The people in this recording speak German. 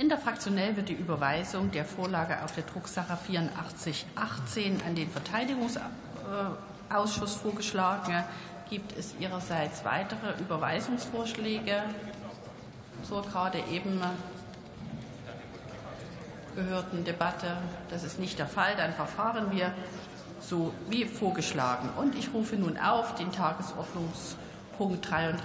Interfraktionell wird die Überweisung der Vorlage auf der Drucksache 8418 an den Verteidigungsausschuss vorgeschlagen. Gibt es Ihrerseits weitere Überweisungsvorschläge zur gerade eben gehörten Debatte? Das ist nicht der Fall. Dann verfahren wir so wie vorgeschlagen. Und ich rufe nun auf den Tagesordnungspunkt 33